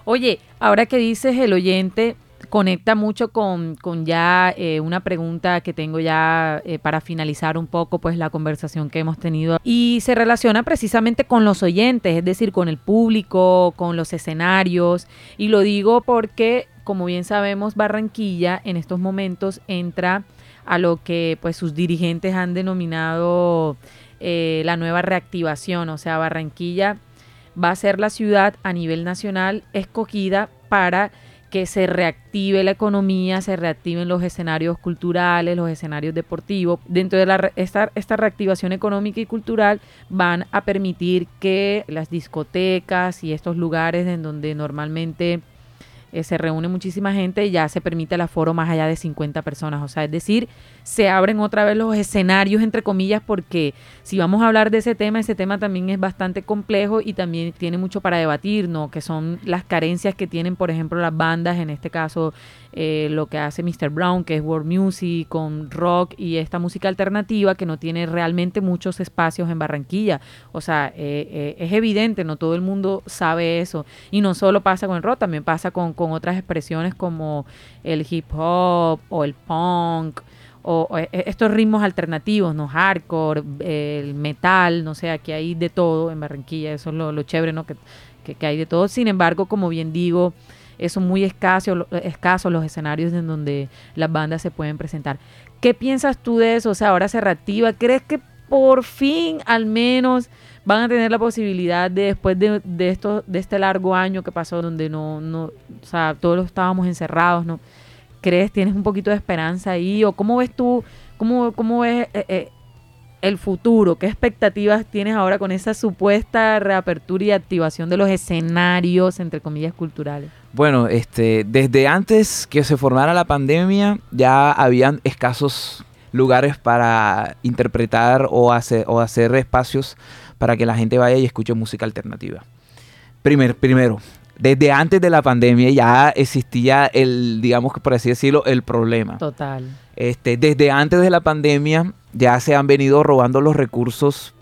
Oye, ahora que dices el oyente, conecta mucho con, ya eh, una pregunta que tengo ya eh, para finalizar un poco pues la conversación que hemos tenido. Y se relaciona precisamente con los oyentes, es decir, con el público, con los escenarios. Y lo digo porque como bien sabemos Barranquilla en estos momentos entra a lo que pues sus dirigentes han denominado eh, la nueva reactivación, o sea, Barranquilla va a ser la ciudad a nivel nacional escogida para que se reactive la economía, se reactiven los escenarios culturales, los escenarios deportivos. Dentro de la, esta, esta reactivación económica y cultural van a permitir que las discotecas y estos lugares en donde normalmente eh, se reúne muchísima gente ya se permite el aforo más allá de 50 personas. O sea, es decir, se abren otra vez los escenarios, entre comillas, porque si vamos a hablar de ese tema, ese tema también es bastante complejo y también tiene mucho para debatir, ¿no? Que son las carencias que tienen, por ejemplo, las bandas, en este caso eh, lo que hace Mr. Brown, que es world music, con rock y esta música alternativa que no tiene realmente muchos espacios en Barranquilla. O sea, eh, eh, es evidente, no todo el mundo sabe eso. Y no solo pasa con el rock, también pasa con, con otras expresiones como el hip hop o el punk o, estos ritmos alternativos, ¿no? Hardcore, el metal, no sé, aquí hay de todo en Barranquilla, eso es lo, chévere, ¿no? Que, que, hay de todo. Sin embargo, como bien digo, son muy escasos, escasos los escenarios en donde las bandas se pueden presentar. ¿Qué piensas tú de eso? O sea, ahora se reactiva. ¿Crees que por fin al menos van a tener la posibilidad de después de, de, esto, de este largo año que pasó donde no, no, o sea, todos estábamos encerrados, ¿no? ¿Crees, tienes un poquito de esperanza ahí? ¿O cómo ves tú, cómo, cómo ves eh, eh, el futuro? ¿Qué expectativas tienes ahora con esa supuesta reapertura y activación de los escenarios, entre comillas, culturales? Bueno, este, desde antes que se formara la pandemia ya habían escasos lugares para interpretar o hacer, o hacer espacios para que la gente vaya y escuche música alternativa. Primer, primero, desde antes de la pandemia ya existía el, digamos que por así decirlo, el problema. Total. Este, desde antes de la pandemia ya se han venido robando los recursos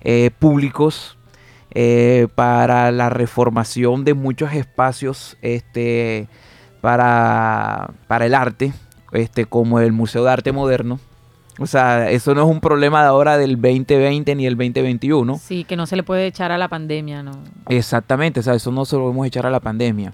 eh, públicos eh, para la reformación de muchos espacios este, para, para el arte, este, como el Museo de Arte Moderno. O sea, eso no es un problema de ahora del 2020 ni el 2021. Sí, que no se le puede echar a la pandemia, ¿no? Exactamente, o sea, eso no se lo podemos echar a la pandemia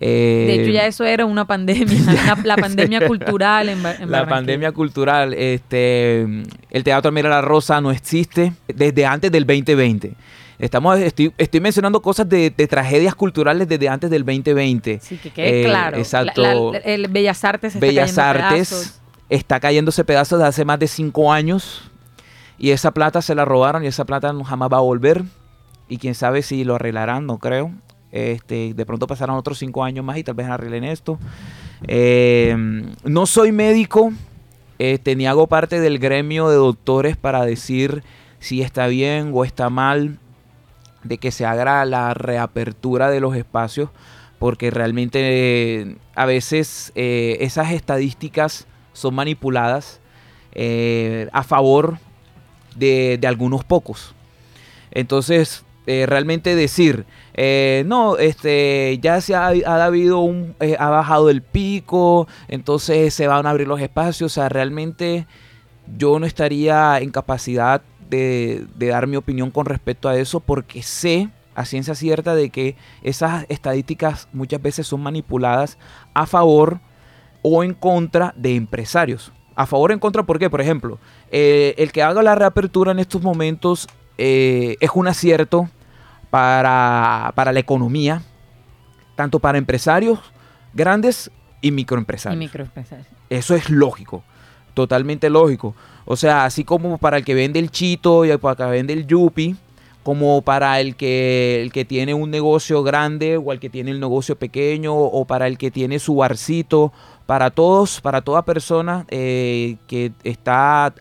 de hecho, ya eh, eso era una pandemia, la pandemia cultural en, en La pandemia cultural. Este, el Teatro Mira la Rosa no existe desde antes del 2020. Estamos, estoy, estoy mencionando cosas de, tragedias culturales desde antes del 2020. Sí, que quede eh, claro. Exacto. el Bellas Artes está Bellas Artes pedazos. está cayéndose pedazos de hace más de cinco años. Y esa plata se la robaron y esa plata jamás va a volver. Y quién sabe si lo arreglarán, no creo. Este, de pronto pasarán otros cinco años más y tal vez arreglen esto. Eh, no soy médico, este, ni hago parte del gremio de doctores para decir si está bien o está mal de que se haga la reapertura de los espacios, porque realmente eh, a veces eh, esas estadísticas son manipuladas a favor de, de, algunos pocos. Entonces, realmente decir, eh, no, este, ya se ha, habido un, eh, ha bajado el pico, entonces se van a abrir los espacios, o sea, realmente yo no estaría en capacidad de, dar mi opinión con respecto a eso porque sé a ciencia cierta de que esas estadísticas muchas veces son manipuladas a favor o en contra de empresarios. A favor o en contra, ¿por qué? Por ejemplo, eh, el que haga la reapertura en estos momentos es un acierto para, la economía, tanto para empresarios grandes y microempresarios. Eso es lógico, totalmente lógico. O sea, así como para el que vende el chito y para el que vende el yupi, como para el que, el que tiene un negocio grande o el que tiene el negocio pequeño o para el que tiene su barcito, para todos, para toda persona eh, que está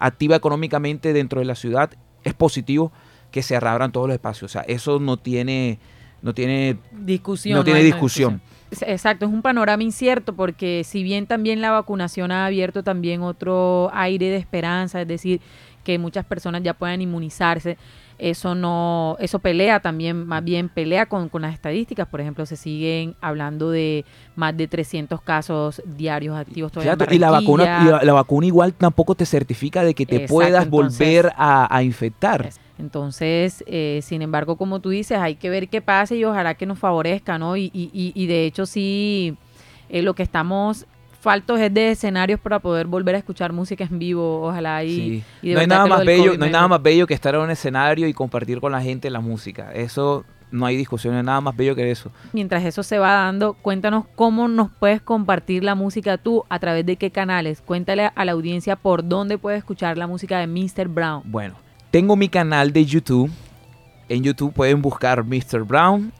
activa económicamente dentro de la ciudad, es positivo que se reabran todos los espacios. O sea, eso no tiene, no tiene discusión. No tiene discusión. Exacto, es un panorama incierto porque si bien también la vacunación ha abierto también otro aire de esperanza, es decir, que muchas personas ya puedan inmunizarse, eso no, eso pelea también, más bien pelea con, las estadísticas. Por ejemplo, se siguen hablando de más de 300 casos diarios activos todavía. y la vacuna, la, vacuna igual tampoco te certifica de que te puedas volver a, infectar. Entonces, eh, sin embargo, como tú dices, hay que ver qué pasa y ojalá que nos favorezca, ¿no? Y, y, y de hecho sí, eh, lo que estamos faltos es de escenarios para poder volver a escuchar música en vivo, ojalá y, no hay nada más bello, no hay nada más bello que estar en un escenario y compartir con la gente la música. Eso no hay discusión, no hay nada más bello que eso. Mientras eso se va dando, cuéntanos cómo nos puedes compartir la música tú, a través de qué canales. Cuéntale a la audiencia por dónde puedes escuchar la música de Mr. Brown. Bueno, tengo mi canal de YouTube. En YouTube pueden buscar Mr. Brown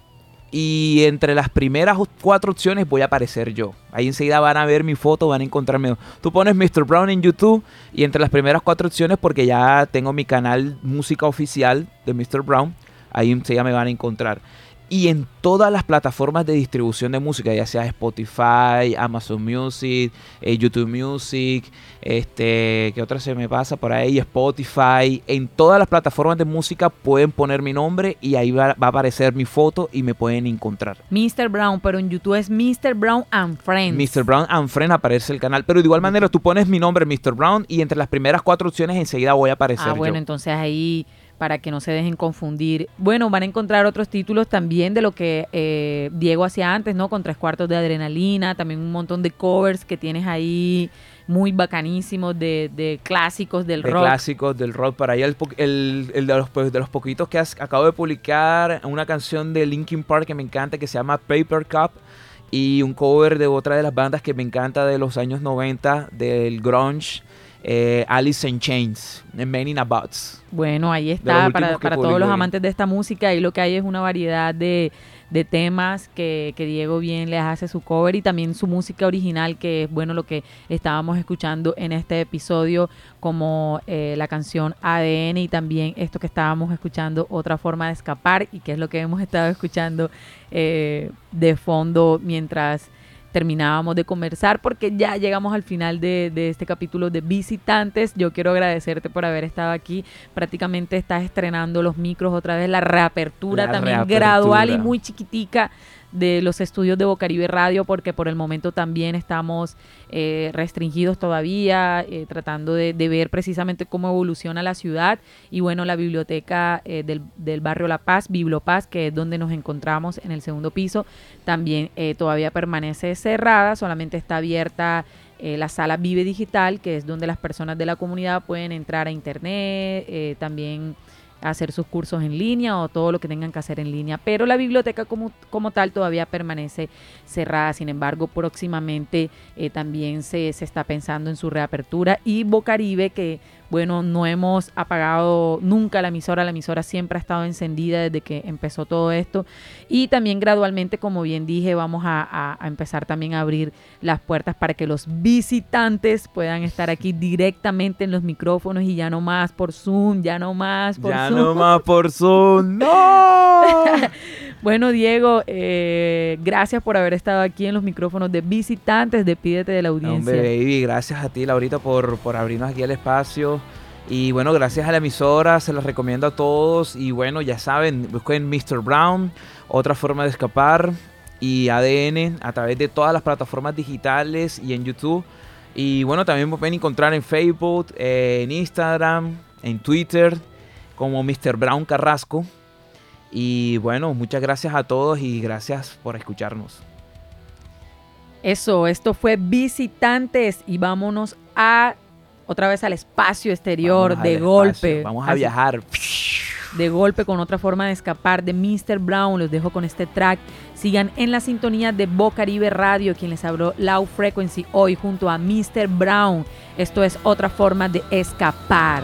y entre las primeras cuatro opciones voy a aparecer yo. Ahí enseguida van a ver mi foto, van a encontrarme. Tú pones Mr. Brown en YouTube y entre las primeras cuatro opciones, porque ya tengo mi canal música oficial de Mr. Brown, ahí enseguida me van a encontrar y en todas las plataformas de distribución de música, ya sea Spotify, Amazon Music, eh, YouTube Music, este, ¿qué otra se me pasa por ahí? Spotify, en todas las plataformas de música pueden poner mi nombre y ahí va, a aparecer mi foto y me pueden encontrar. Mr. Brown, pero en YouTube es Mr. Brown and Friends. Mr. Brown and Friends aparece el canal, pero de igual manera tú pones mi nombre Mr. Brown y entre las primeras cuatro opciones enseguida voy a aparecer. Ah, bueno, entonces ahí para que no se dejen confundir. Bueno, van a encontrar otros títulos también de lo que eh, Diego hacía antes, ¿no? Con tres cuartos de adrenalina, también un montón de covers que tienes ahí muy bacanísimos de, clásicos del rock. Clásicos del rock. Para allá el, de, los, pues, de los poquitos que acabo de publicar, una canción de Linkin Park que me encanta que se llama Paper Cup y un cover de otra de las bandas que me encanta de los años 90 del grunge eh, Alice in Chains, Men in a. Bueno, ahí está, para, todos los amantes de esta música, ahí lo que hay es una variedad de, temas que, Diego bien les hace su cover y también su música original, que es bueno lo que estábamos escuchando en este episodio, como eh, la canción ADN y también esto que estábamos escuchando, Otra forma de escapar, y que es lo que hemos estado escuchando eh, de fondo mientras terminábamos de conversar porque ya llegamos al final de, este capítulo de visitantes. Yo quiero agradecerte por haber estado aquí. Prácticamente estás estrenando los micros otra vez, la reapertura también gradual y muy chiquitica de los estudios de Bocaribe Radio porque por el momento también estamos eh, restringidos todavía, eh, tratando de, ver precisamente cómo evoluciona la ciudad. Y bueno, la biblioteca eh, del, del, barrio La Paz, Bibliopaz, que es donde nos encontramos en el segundo piso, también todavía permanece cerrada, solamente está abierta la sala Vive Digital, que es donde las personas de la comunidad pueden entrar a internet, también hacer sus cursos en línea o todo lo que tengan que hacer en línea. Pero la biblioteca como, como tal todavía permanece cerrada. Sin embargo, próximamente eh, también se, se está pensando en su reapertura. Y Bocaribe, que bueno, no hemos apagado nunca la emisora, la emisora siempre ha estado encendida desde que empezó todo esto y también gradualmente, como bien dije, vamos a, empezar también a abrir las puertas para que los visitantes puedan estar aquí directamente en los micrófonos y ya no más por Zoom, ya no más por ya Zoom. Ya no más por Zoom, no. Bueno, Diego, eh, gracias por haber estado aquí en los micrófonos de visitantes, despídete de la audiencia. Hombre, baby, gracias a ti, Laurita, por, por abrirnos aquí el espacio. Y bueno, gracias a la emisora, se las recomiendo a todos. Y bueno, ya saben, busquen Mr. Brown, otra forma de escapar. Y ADN a través de todas las plataformas digitales y en YouTube. Y bueno, también me pueden encontrar en Facebook, en Instagram, en Twitter, como Mr. Brown Carrasco. Y bueno, muchas gracias a todos y gracias por escucharnos. Eso, esto fue Visitantes y vámonos a otra vez al espacio exterior de golpe. Vamos a viajar. De golpe con otra forma de escapar de Mr. Brown. Los dejo con este track. Sigan en la sintonía de Bocaribe Radio, quien les habló Low Frequency hoy junto a Mr. Brown. Esto es otra forma de escapar.